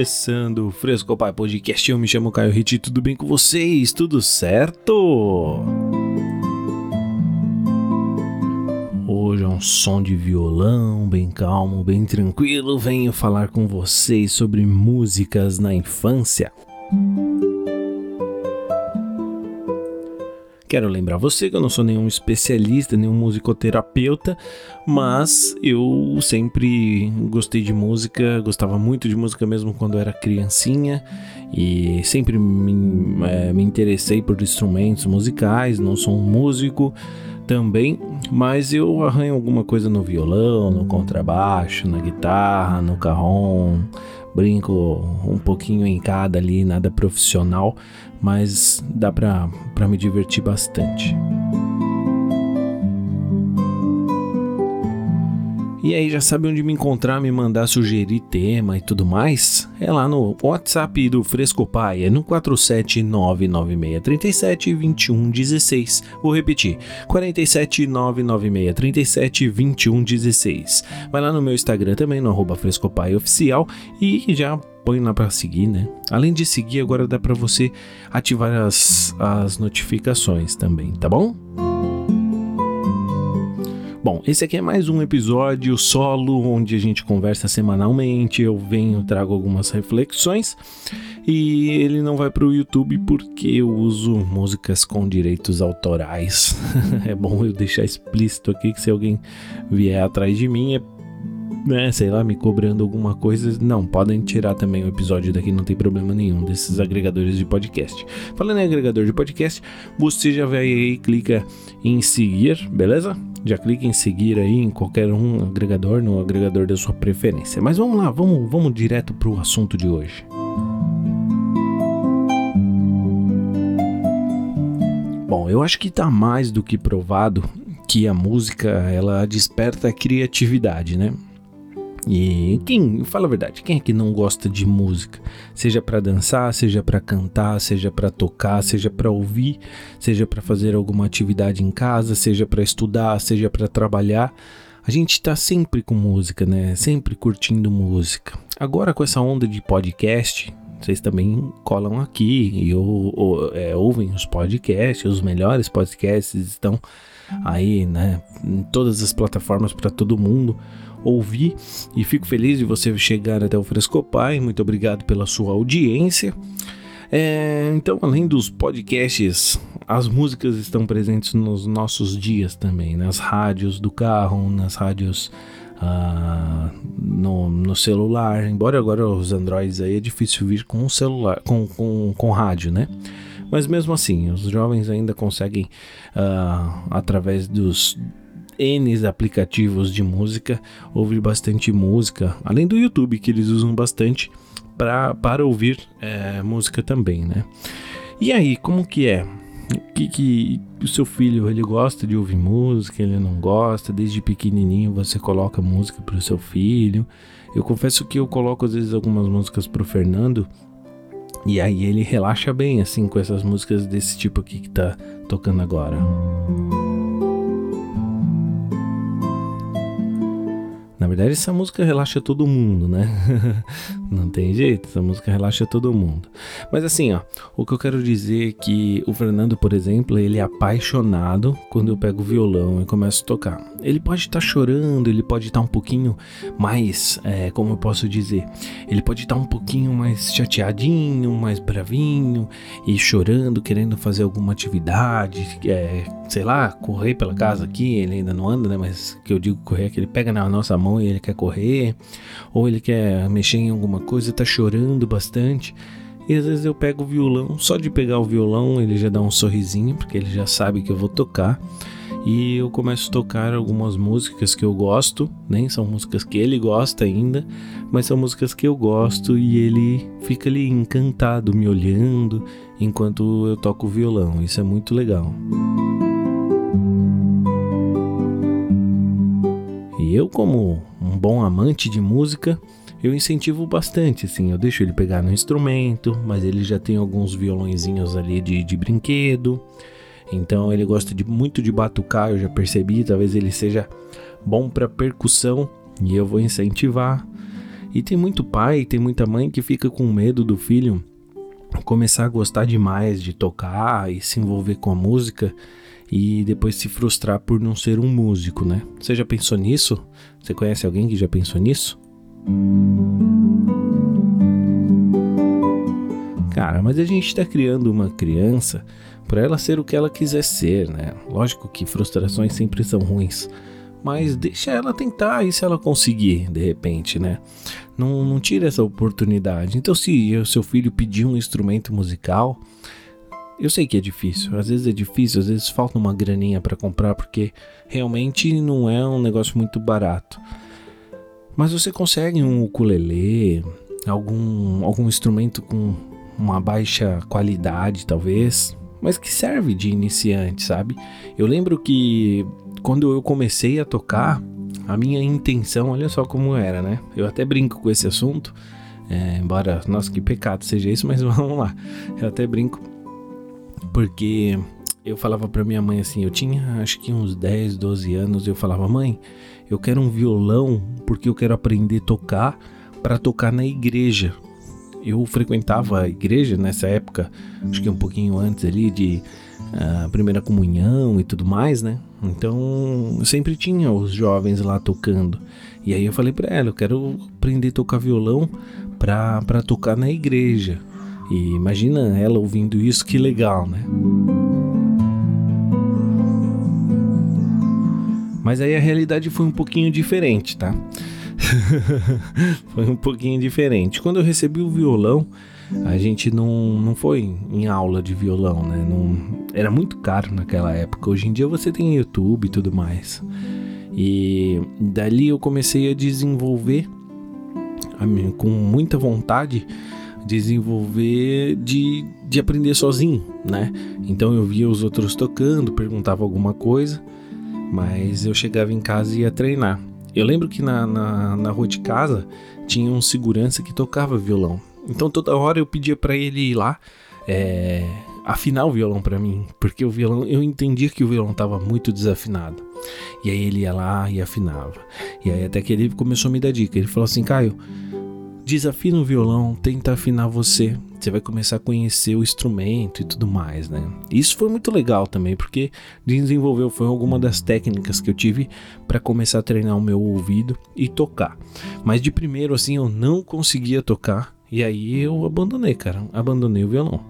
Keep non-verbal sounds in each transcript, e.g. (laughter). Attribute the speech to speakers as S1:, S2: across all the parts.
S1: Começando o Fresco Pai Podcast, eu me chamo Caio Hit, tudo bem com vocês? Tudo certo? Hoje é um som de violão, bem calmo, bem tranquilo. Venho falar com vocês sobre músicas na infância. Quero lembrar você que eu não sou nenhum especialista, nenhum musicoterapeuta, mas eu sempre gostei de música, gostava muito de música mesmo quando era criancinha e sempre me, é, me interessei por instrumentos musicais. Não sou um músico também, mas eu arranho alguma coisa no violão, no contrabaixo, na guitarra, no carrom brinco um pouquinho em cada ali, nada profissional, mas dá pra me divertir bastante. E aí, já sabe onde me encontrar, me mandar sugerir tema e tudo mais? É lá no WhatsApp do Fresco Pai, é no 47996372116. Vou repetir, 47996372116. Vai lá no meu Instagram também, no arroba Frescopai Oficial e já põe lá para seguir, né? Além de seguir, agora dá para você ativar as, as notificações também, tá bom? Bom, esse aqui é mais um episódio solo onde a gente conversa semanalmente. Eu venho, trago algumas reflexões e ele não vai para o YouTube porque eu uso músicas com direitos autorais. (laughs) é bom eu deixar explícito aqui que se alguém vier atrás de mim é né, sei lá, me cobrando alguma coisa, não, podem tirar também o episódio daqui, não tem problema nenhum, desses agregadores de podcast. Falando em agregador de podcast, você já vai aí, clica em seguir, beleza? Já clica em seguir aí em qualquer um agregador, no agregador da sua preferência. Mas vamos lá, vamos, vamos direto para o assunto de hoje. Bom, eu acho que está mais do que provado que a música ela desperta a criatividade, né? E quem, fala a verdade, quem é que não gosta de música? Seja para dançar, seja para cantar, seja para tocar, seja para ouvir, seja para fazer alguma atividade em casa, seja para estudar, seja para trabalhar. A gente está sempre com música, né? Sempre curtindo música. Agora com essa onda de podcast, vocês também colam aqui e ou, ou, é, ouvem os podcasts, os melhores podcasts estão aí, né? Em todas as plataformas para todo mundo ouvir e fico feliz de você chegar até o Frescopai. Muito obrigado pela sua audiência. É, então, além dos podcasts, as músicas estão presentes nos nossos dias também, nas rádios do carro, nas rádios ah, no, no, celular. Embora agora os Androids aí é difícil vir com celular, com, com, com rádio, né? Mas mesmo assim, os jovens ainda conseguem, ah, através dos, N aplicativos de música, ouvir bastante música, além do YouTube que eles usam bastante pra, para ouvir é, música também, né? E aí, como que é? Que, que o seu filho ele gosta de ouvir música, ele não gosta, desde pequenininho você coloca música para o seu filho. Eu confesso que eu coloco às vezes algumas músicas pro Fernando e aí ele relaxa bem assim com essas músicas desse tipo aqui que tá tocando agora. Na verdade, essa música relaxa todo mundo, né? (laughs) Não tem jeito, essa música relaxa todo mundo. Mas assim, ó, o que eu quero dizer é que o Fernando, por exemplo, ele é apaixonado quando eu pego o violão e começo a tocar. Ele pode estar tá chorando, ele pode estar tá um pouquinho mais, é, como eu posso dizer, ele pode estar tá um pouquinho mais chateadinho, mais bravinho e chorando, querendo fazer alguma atividade, é, sei lá, correr pela casa aqui. Ele ainda não anda, né? Mas que eu digo correr é que ele pega na nossa mão e ele quer correr, ou ele quer mexer em alguma coisa tá chorando bastante. E às vezes eu pego o violão, só de pegar o violão ele já dá um sorrisinho, porque ele já sabe que eu vou tocar. E eu começo a tocar algumas músicas que eu gosto, nem são músicas que ele gosta ainda, mas são músicas que eu gosto e ele fica ali encantado me olhando enquanto eu toco o violão. Isso é muito legal. E eu, como um bom amante de música, eu incentivo bastante, assim, eu deixo ele pegar no instrumento, mas ele já tem alguns violõezinhos ali de, de brinquedo, então ele gosta de, muito de batucar, eu já percebi, talvez ele seja bom para percussão e eu vou incentivar. E tem muito pai, tem muita mãe que fica com medo do filho começar a gostar demais de tocar e se envolver com a música e depois se frustrar por não ser um músico, né? Você já pensou nisso? Você conhece alguém que já pensou nisso? Cara, mas a gente está criando uma criança para ela ser o que ela quiser ser, né? Lógico que frustrações sempre são ruins, mas deixa ela tentar e se ela conseguir, de repente, né? Não, não tira essa oportunidade. Então, se o seu filho pedir um instrumento musical, eu sei que é difícil, às vezes é difícil, às vezes falta uma graninha para comprar porque realmente não é um negócio muito barato. Mas você consegue um ukulele, algum algum instrumento com uma baixa qualidade, talvez, mas que serve de iniciante, sabe? Eu lembro que quando eu comecei a tocar, a minha intenção, olha só como era, né? Eu até brinco com esse assunto, é, embora, nossa, que pecado seja isso, mas (laughs) vamos lá. Eu até brinco porque eu falava para minha mãe assim, eu tinha acho que uns 10, 12 anos, eu falava: "Mãe, eu quero um violão porque eu quero aprender a tocar para tocar na igreja". Eu frequentava a igreja nessa época, acho que um pouquinho antes ali de uh, primeira comunhão e tudo mais, né? Então, sempre tinha os jovens lá tocando. E aí eu falei para ela, eu quero aprender a tocar violão para tocar na igreja. E imagina ela ouvindo isso, que legal, né? Mas aí a realidade foi um pouquinho diferente, tá? (laughs) foi um pouquinho diferente. Quando eu recebi o violão, a gente não, não foi em aula de violão, né? Não, era muito caro naquela época. Hoje em dia você tem YouTube e tudo mais. E dali eu comecei a desenvolver com muita vontade desenvolver de, de aprender sozinho, né? Então eu via os outros tocando, perguntava alguma coisa, mas eu chegava em casa e ia treinar. Eu lembro que na, na, na rua de casa tinha um segurança que tocava violão. Então toda hora eu pedia para ele ir lá é, afinar o violão para mim, porque o violão eu entendia que o violão estava muito desafinado. E aí ele ia lá e afinava. E aí até que ele começou a me dar dica. Ele falou assim, Caio, desafina o violão, tenta afinar você. Você vai começar a conhecer o instrumento e tudo mais, né? Isso foi muito legal também, porque desenvolveu foi alguma das técnicas que eu tive para começar a treinar o meu ouvido e tocar. Mas de primeiro assim eu não conseguia tocar e aí eu abandonei, cara, abandonei o violão.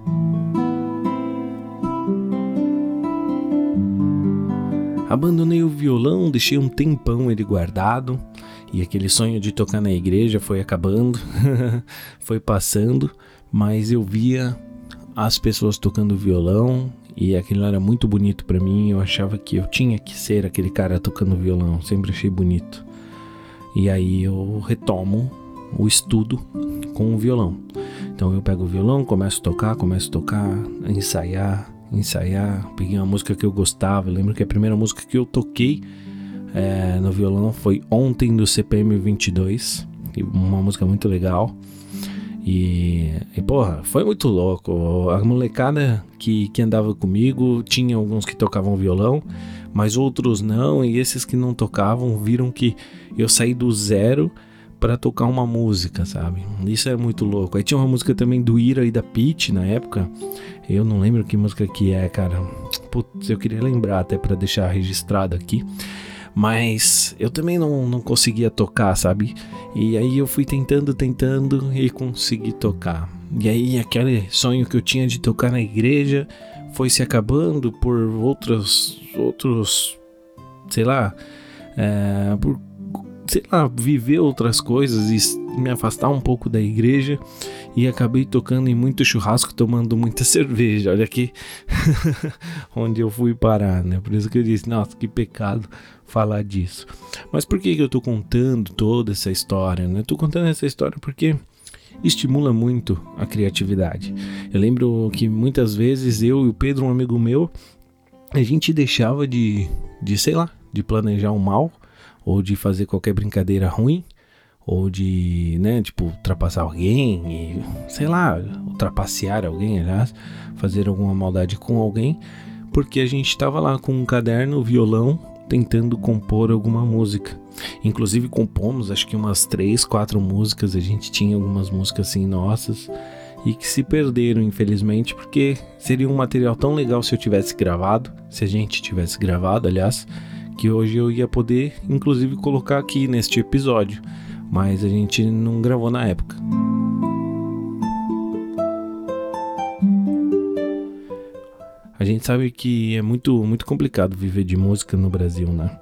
S1: Abandonei o violão, deixei um tempão ele guardado. E aquele sonho de tocar na igreja foi acabando, (laughs) foi passando, mas eu via as pessoas tocando violão e aquilo era muito bonito para mim. Eu achava que eu tinha que ser aquele cara tocando violão, sempre achei bonito. E aí eu retomo o estudo com o violão. Então eu pego o violão, começo a tocar, começo a tocar, ensaiar, ensaiar. Peguei uma música que eu gostava. Eu lembro que a primeira música que eu toquei é, no violão foi Ontem do CPM 22, uma música muito legal. E, e, porra, foi muito louco. A molecada que, que andava comigo tinha alguns que tocavam violão, mas outros não. E esses que não tocavam viram que eu saí do zero para tocar uma música, sabe? Isso é muito louco. Aí tinha uma música também do Ira e da Pete na época. Eu não lembro que música que é, cara. Putz, eu queria lembrar até para deixar registrado aqui mas eu também não, não conseguia tocar, sabe? E aí eu fui tentando, tentando e consegui tocar. E aí aquele sonho que eu tinha de tocar na igreja foi se acabando por outros, outros, sei lá, é, por sei lá, viver outras coisas me afastar um pouco da igreja e acabei tocando em muito churrasco, tomando muita (laughs) cerveja. Olha aqui (laughs) onde eu fui parar, né? Por isso que eu disse, nossa, que pecado falar disso. Mas por que, que eu tô contando toda essa história, né? Eu tô contando essa história porque estimula muito a criatividade. Eu lembro que muitas vezes eu e o Pedro, um amigo meu, a gente deixava de, de sei lá, de planejar um mal ou de fazer qualquer brincadeira ruim, ou de, né, tipo, ultrapassar alguém, e, sei lá, ultrapassear alguém, aliás, fazer alguma maldade com alguém, porque a gente estava lá com um caderno, violão, tentando compor alguma música. Inclusive compomos acho que umas três, quatro músicas, a gente tinha algumas músicas assim nossas. E que se perderam, infelizmente, porque seria um material tão legal se eu tivesse gravado, se a gente tivesse gravado, aliás, que hoje eu ia poder, inclusive, colocar aqui neste episódio, mas a gente não gravou na época. A gente sabe que é muito, muito complicado viver de música no Brasil, né?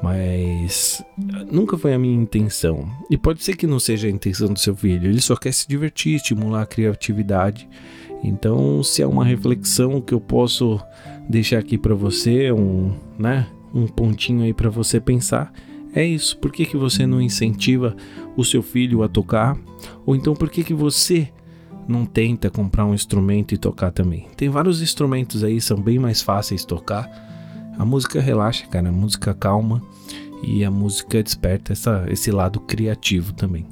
S1: Mas nunca foi a minha intenção. E pode ser que não seja a intenção do seu filho. Ele só quer se divertir, estimular a criatividade. Então, se é uma reflexão que eu posso deixar aqui para você, um, né, um pontinho aí para você pensar, é isso. Por que, que você não incentiva o seu filho a tocar? Ou então por que, que você não tenta comprar um instrumento e tocar também? Tem vários instrumentos aí, são bem mais fáceis de tocar a música relaxa, cara, a música calma e a música desperta essa, esse lado criativo também.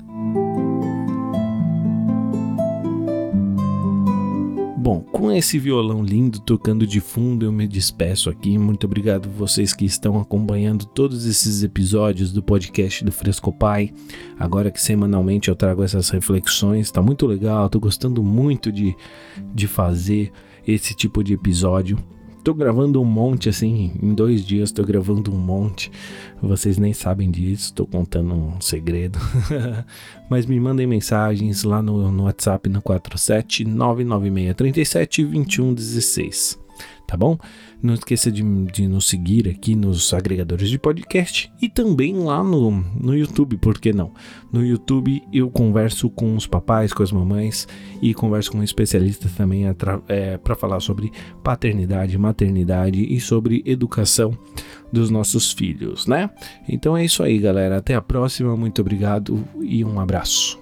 S1: Bom, com esse violão lindo tocando de fundo, eu me despeço aqui. Muito obrigado vocês que estão acompanhando todos esses episódios do podcast do Fresco Pai. Agora que semanalmente eu trago essas reflexões, tá muito legal, tô gostando muito de, de fazer esse tipo de episódio. Tô gravando um monte, assim, em dois dias tô gravando um monte. Vocês nem sabem disso, tô contando um segredo. (laughs) Mas me mandem mensagens lá no, no WhatsApp no 47 tá bom? Não esqueça de, de nos seguir aqui nos agregadores de podcast e também lá no, no YouTube, por que não? No YouTube eu converso com os papais, com as mamães e converso com especialistas também é, para falar sobre paternidade, maternidade e sobre educação dos nossos filhos, né? Então é isso aí, galera. Até a próxima. Muito obrigado e um abraço.